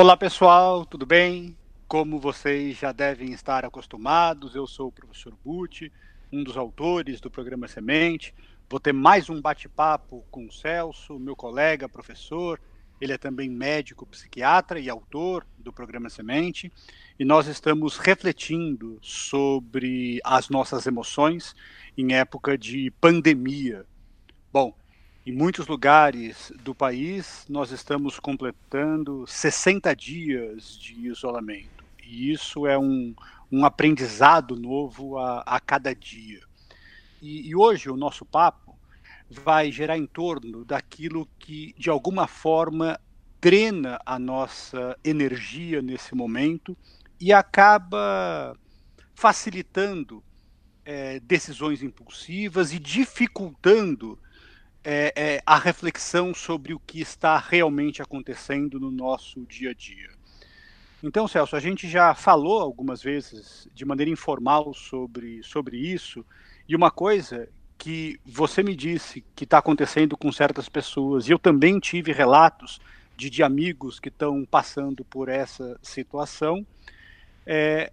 Olá pessoal, tudo bem? Como vocês já devem estar acostumados, eu sou o professor Butti, um dos autores do programa Semente. Vou ter mais um bate-papo com o Celso, meu colega, professor. Ele é também médico, psiquiatra e autor do programa Semente. E nós estamos refletindo sobre as nossas emoções em época de pandemia. Bom, em muitos lugares do país, nós estamos completando 60 dias de isolamento. E isso é um, um aprendizado novo a, a cada dia. E, e hoje o nosso papo vai gerar em torno daquilo que, de alguma forma, drena a nossa energia nesse momento e acaba facilitando é, decisões impulsivas e dificultando é, é, a reflexão sobre o que está realmente acontecendo no nosso dia a dia. Então, Celso, a gente já falou algumas vezes de maneira informal sobre, sobre isso, e uma coisa que você me disse que está acontecendo com certas pessoas, e eu também tive relatos de, de amigos que estão passando por essa situação, é,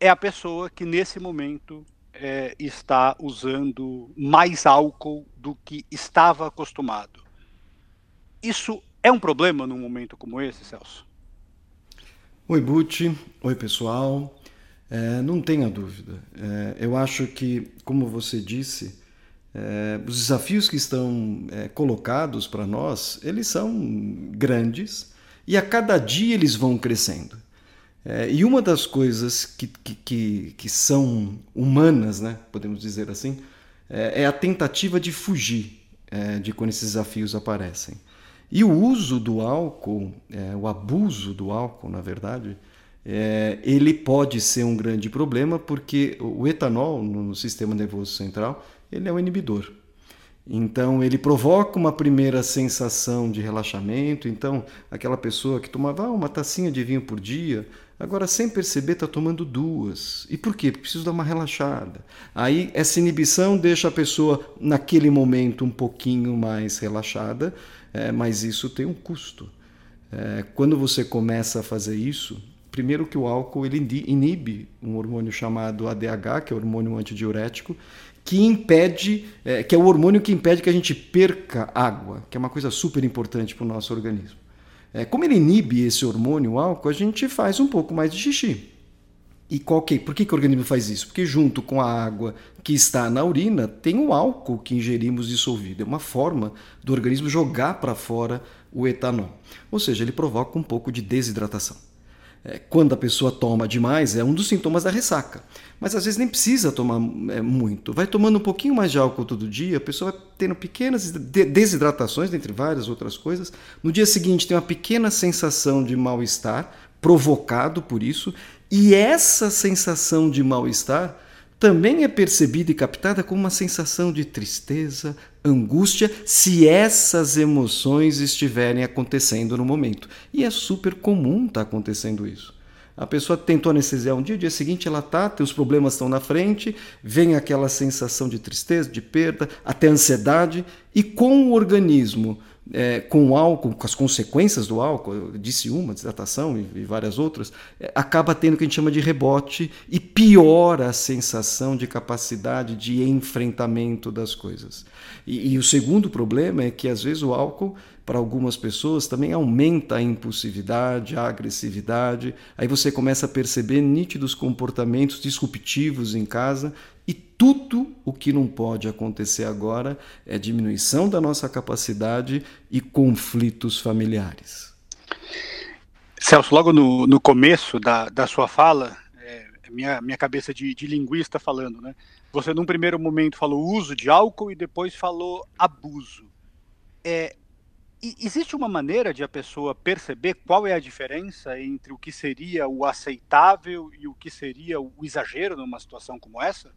é a pessoa que nesse momento é, está usando mais álcool do que estava acostumado. Isso é um problema num momento como esse, Celso? Oi, Buti. Oi, pessoal. É, não tenha dúvida. É, eu acho que, como você disse, é, os desafios que estão é, colocados para nós, eles são grandes e a cada dia eles vão crescendo. É, e uma das coisas que, que, que, que, são humanas, né, podemos dizer assim, é, é a tentativa de fugir é, de quando esses desafios aparecem. E o uso do álcool, é, o abuso do álcool, na verdade, é, ele pode ser um grande problema porque o etanol no sistema nervoso central ele é um inibidor. Então ele provoca uma primeira sensação de relaxamento. Então aquela pessoa que tomava ah, uma tacinha de vinho por dia, agora sem perceber está tomando duas. E por quê? Porque precisa dar uma relaxada. Aí essa inibição deixa a pessoa naquele momento um pouquinho mais relaxada, é, mas isso tem um custo. É, quando você começa a fazer isso, primeiro que o álcool ele inibe um hormônio chamado ADH, que é o hormônio antidiurético, que impede, é, que é o hormônio que impede que a gente perca água, que é uma coisa super importante para o nosso organismo. É, como ele inibe esse hormônio, o álcool, a gente faz um pouco mais de xixi. E qual que, por que, que o organismo faz isso? Porque junto com a água que está na urina, tem o álcool que ingerimos dissolvido. É uma forma do organismo jogar para fora o etanol. Ou seja, ele provoca um pouco de desidratação quando a pessoa toma demais, é um dos sintomas da ressaca. Mas às vezes nem precisa tomar é, muito. Vai tomando um pouquinho mais de álcool todo dia, a pessoa vai tendo pequenas desidratações, dentre várias outras coisas. No dia seguinte tem uma pequena sensação de mal-estar, provocado por isso, e essa sensação de mal-estar também é percebida e captada como uma sensação de tristeza, angústia, se essas emoções estiverem acontecendo no momento. E é super comum estar tá acontecendo isso. A pessoa tentou anestesiar um dia, dia seguinte ela tá, os problemas estão na frente, vem aquela sensação de tristeza, de perda, até ansiedade, e com o organismo é, com o álcool, com as consequências do álcool, eu disse uma, desidratação e, e várias outras, é, acaba tendo o que a gente chama de rebote e piora a sensação de capacidade de enfrentamento das coisas. E, e o segundo problema é que às vezes o álcool, para algumas pessoas, também aumenta a impulsividade, a agressividade. Aí você começa a perceber nítidos comportamentos disruptivos em casa e tudo o que não pode acontecer agora é diminuição da nossa capacidade e conflitos familiares. Celso, logo no, no começo da, da sua fala, é, minha, minha cabeça de, de linguista falando, né? Você, num primeiro momento, falou uso de álcool e depois falou abuso. É, existe uma maneira de a pessoa perceber qual é a diferença entre o que seria o aceitável e o que seria o exagero numa situação como essa?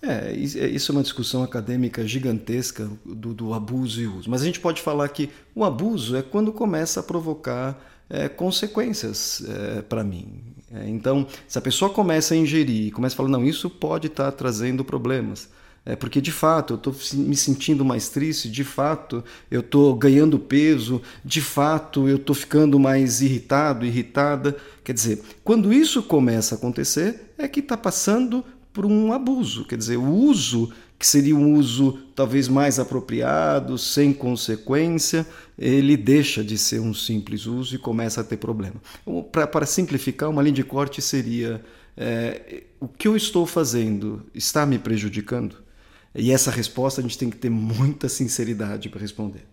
É, isso é uma discussão acadêmica gigantesca do, do, abuso e uso. Mas a gente pode falar que o abuso é quando começa a provocar é, consequências é, para mim. É, então, se a pessoa começa a ingerir, começa a falar, não, isso pode estar tá trazendo problemas. É porque de fato eu estou me sentindo mais triste, de fato eu estou ganhando peso, de fato eu estou ficando mais irritado, irritada. Quer dizer, quando isso começa a acontecer, é que está passando por um abuso. Quer dizer, o uso que seria um uso talvez mais apropriado, sem consequência, ele deixa de ser um simples uso e começa a ter problema. Então, para simplificar, uma linha de corte seria: é, o que eu estou fazendo está me prejudicando? E essa resposta a gente tem que ter muita sinceridade para responder.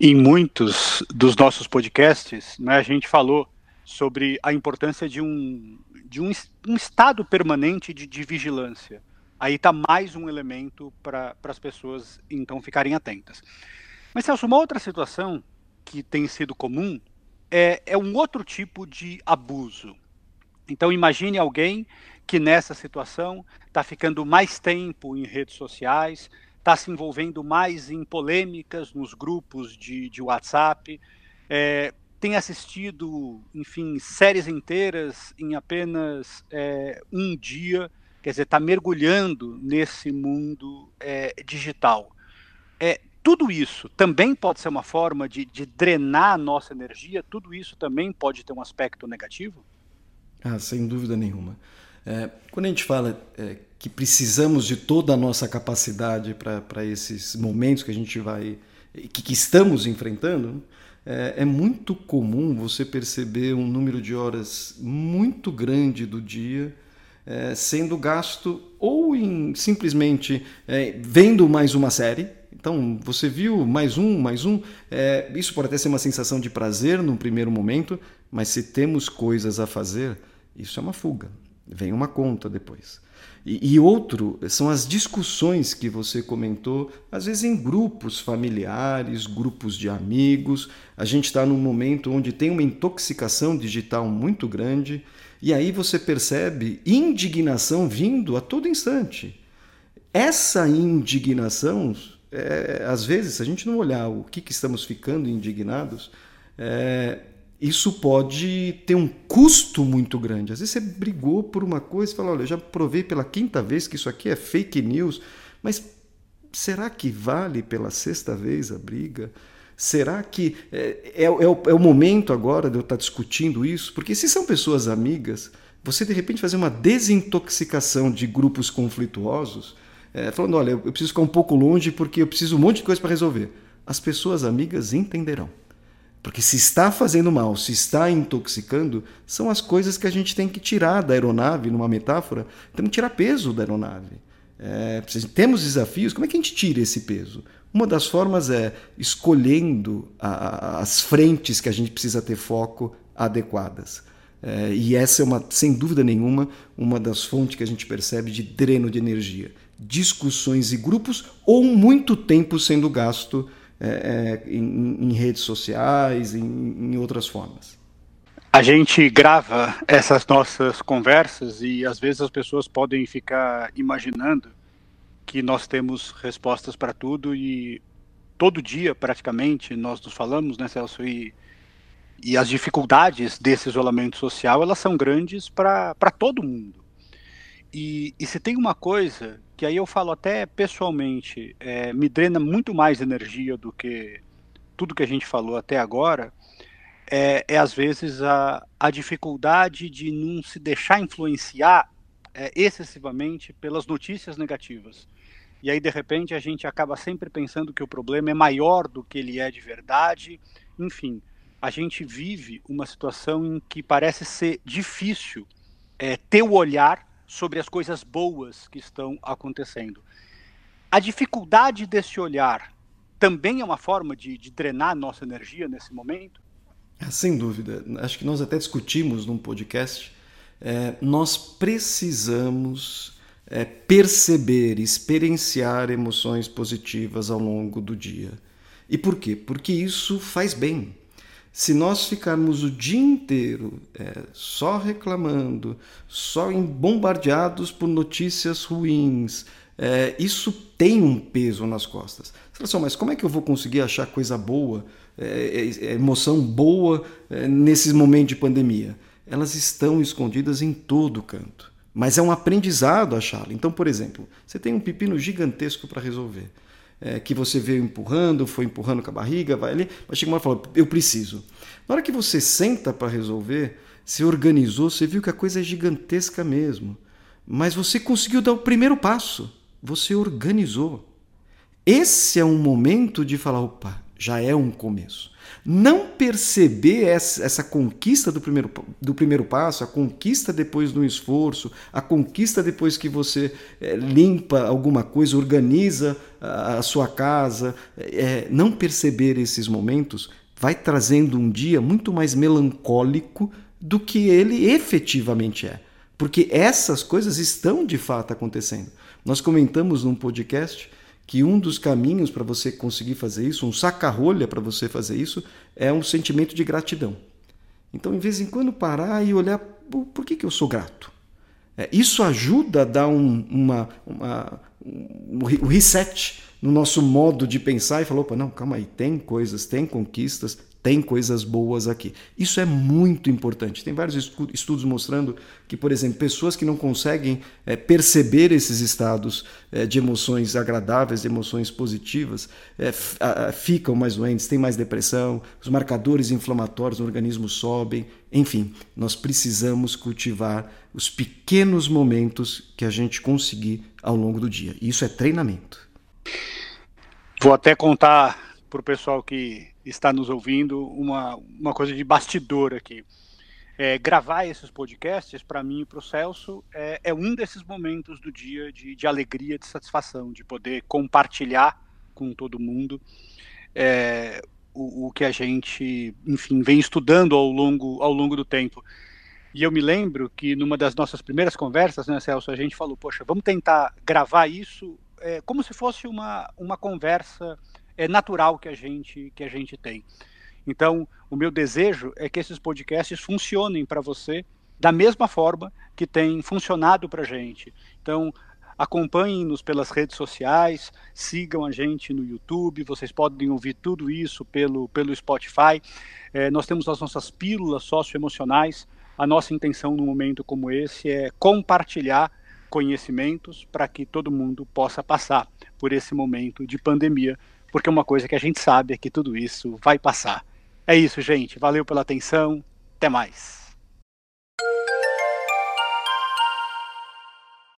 Em muitos dos nossos podcasts, né, a gente falou sobre a importância de um, de um, um estado permanente de, de vigilância Aí está mais um elemento para as pessoas então ficarem atentas. Mas Celso, uma outra situação que tem sido comum é, é um outro tipo de abuso. Então imagine alguém que nessa situação está ficando mais tempo em redes sociais, está se envolvendo mais em polêmicas nos grupos de, de WhatsApp, é, tem assistido, enfim, séries inteiras em apenas é, um dia quer dizer, está mergulhando nesse mundo é, digital. É, tudo isso também pode ser uma forma de, de, drenar a nossa energia? Tudo isso também pode ter um aspecto negativo? Ah, sem dúvida nenhuma. É, quando a gente fala é, que precisamos de toda a nossa capacidade para esses momentos que a gente vai, que, que estamos enfrentando, é, é, muito comum você perceber um número de horas muito grande do dia é, sendo gasto ou em simplesmente é, vendo mais uma série. Então, você viu mais um, mais um. É, isso pode até ser uma sensação de prazer num primeiro momento, mas se temos coisas a fazer, isso é uma fuga. Vem uma conta depois. E, e, outro são as discussões que você comentou, às vezes em grupos familiares, grupos de amigos. A gente está num momento onde tem uma intoxicação digital muito grande. E aí você percebe indignação vindo a todo instante. Essa indignação, é, às vezes, se a gente não olhar o que, que estamos ficando indignados, é, isso pode ter um custo muito grande. Às vezes você brigou por uma coisa e fala: olha, já provei pela quinta vez que isso aqui é fake news, mas será que vale pela sexta vez a briga? Será que é, é, é, o, é, o, momento agora de eu estar discutindo isso? Porque se são pessoas amigas, você de repente fazer uma desintoxicação de grupos conflituosos, é, falando: olha, eu preciso ficar um pouco longe porque eu preciso um monte de coisa para resolver. As pessoas amigas entenderão. Porque se está fazendo mal, se está intoxicando, são as coisas que a gente tem que tirar da aeronave, numa metáfora, temos que tirar peso da aeronave. É, temos desafios, como é que a gente tira esse peso? Uma das formas é escolhendo a, as frentes que a gente precisa ter foco adequadas. É, e essa é uma, sem dúvida nenhuma, uma das fontes que a gente percebe de dreno de energia. Discussões e grupos ou muito tempo sendo gasto é, é, em, em, redes sociais, em, em outras formas. A gente grava essas nossas conversas e às vezes as pessoas podem ficar imaginando que nós temos respostas para tudo e todo dia, praticamente, nós nos falamos, né, Celso? E, e as dificuldades desse isolamento social, elas são grandes para todo mundo. E, e se tem uma coisa que aí eu falo até pessoalmente, é, me drena muito mais energia do que tudo que a gente falou até agora, é, é às vezes a, a dificuldade de não se deixar influenciar é, excessivamente pelas notícias negativas. E aí, de repente, a gente acaba sempre pensando que o problema é maior do que ele é de verdade. Enfim, a gente vive uma situação em que parece ser difícil é, ter o olhar sobre as coisas boas que estão acontecendo. A dificuldade desse olhar também é uma forma de, de drenar nossa energia nesse momento? É, sem dúvida. Acho que nós até discutimos num podcast. É, nós precisamos é, perceber, experienciar emoções positivas ao longo do dia. E por quê? Porque isso faz bem. Se nós ficarmos o dia inteiro é, só reclamando, só bombardeados por notícias ruins, é, isso tem um peso nas costas. Você assim, mas como é que eu vou conseguir achar coisa boa, é, é, é emoção boa é, nesses momentos de pandemia? Elas estão escondidas em todo canto. mas é um aprendizado achá-lo. Então, por exemplo, você tem um pepino gigantesco para resolver. É, que você veio empurrando, foi empurrando com a barriga, vai ali, mas chega uma hora e fala, eu preciso. Na hora que você senta para resolver, se organizou, você viu que a coisa é gigantesca mesmo. Mas você conseguiu dar o primeiro passo. Você organizou. Esse é um momento de falar, opa, já é um começo. Não perceber essa, conquista do primeiro, do primeiro passo, a conquista depois do esforço, a conquista depois que você é, limpa alguma coisa, organiza a, sua casa, é, não perceber esses momentos vai trazendo um dia muito mais melancólico do que ele efetivamente é. Porque essas coisas estão de fato acontecendo. Nós comentamos num podcast que um dos caminhos para você conseguir fazer isso, um saca-rolha para você fazer isso, é um sentimento de gratidão. Então, em vez em quando, parar e olhar por que, que eu sou grato. É, isso ajuda a dar um, uma, uma, um reset no nosso modo de pensar e falar: opa, não, calma aí, tem coisas, tem conquistas, tem coisas boas aqui. Isso é muito importante. Tem vários estudos mostrando que, por exemplo, pessoas que não conseguem é, perceber esses estados é, de emoções agradáveis, de emoções positivas, é, ficam mais doentes, têm mais depressão, os marcadores inflamatórios no organismo sobem. Enfim, nós precisamos cultivar os pequenos momentos que a gente conseguir ao longo do dia. E isso é treinamento. Vou até contar para o pessoal que está nos ouvindo uma, uma coisa de bastidor aqui. É, gravar esses podcasts, para mim e para o Celso, é, é, um desses momentos do dia de, de, alegria, de satisfação, de poder compartilhar com todo mundo é, o, o, que a gente, enfim, vem estudando ao longo, ao longo do tempo. E eu me lembro que numa das nossas primeiras conversas, né, Celso, a gente falou, poxa, vamos tentar gravar isso é, como se fosse uma, uma conversa é natural que a gente que a gente tem. Então, o meu desejo é que esses podcasts funcionem para você da mesma forma que tem funcionado para a gente. Então, acompanhem-nos pelas redes sociais, sigam a gente no YouTube, vocês podem ouvir tudo isso pelo, pelo Spotify. É, nós temos as nossas pílulas socioemocionais. A nossa intenção num momento como esse é compartilhar conhecimentos para que todo mundo possa passar por esse momento de pandemia porque uma coisa que a gente sabe é que tudo isso vai passar. É isso, gente. Valeu pela atenção. Até mais.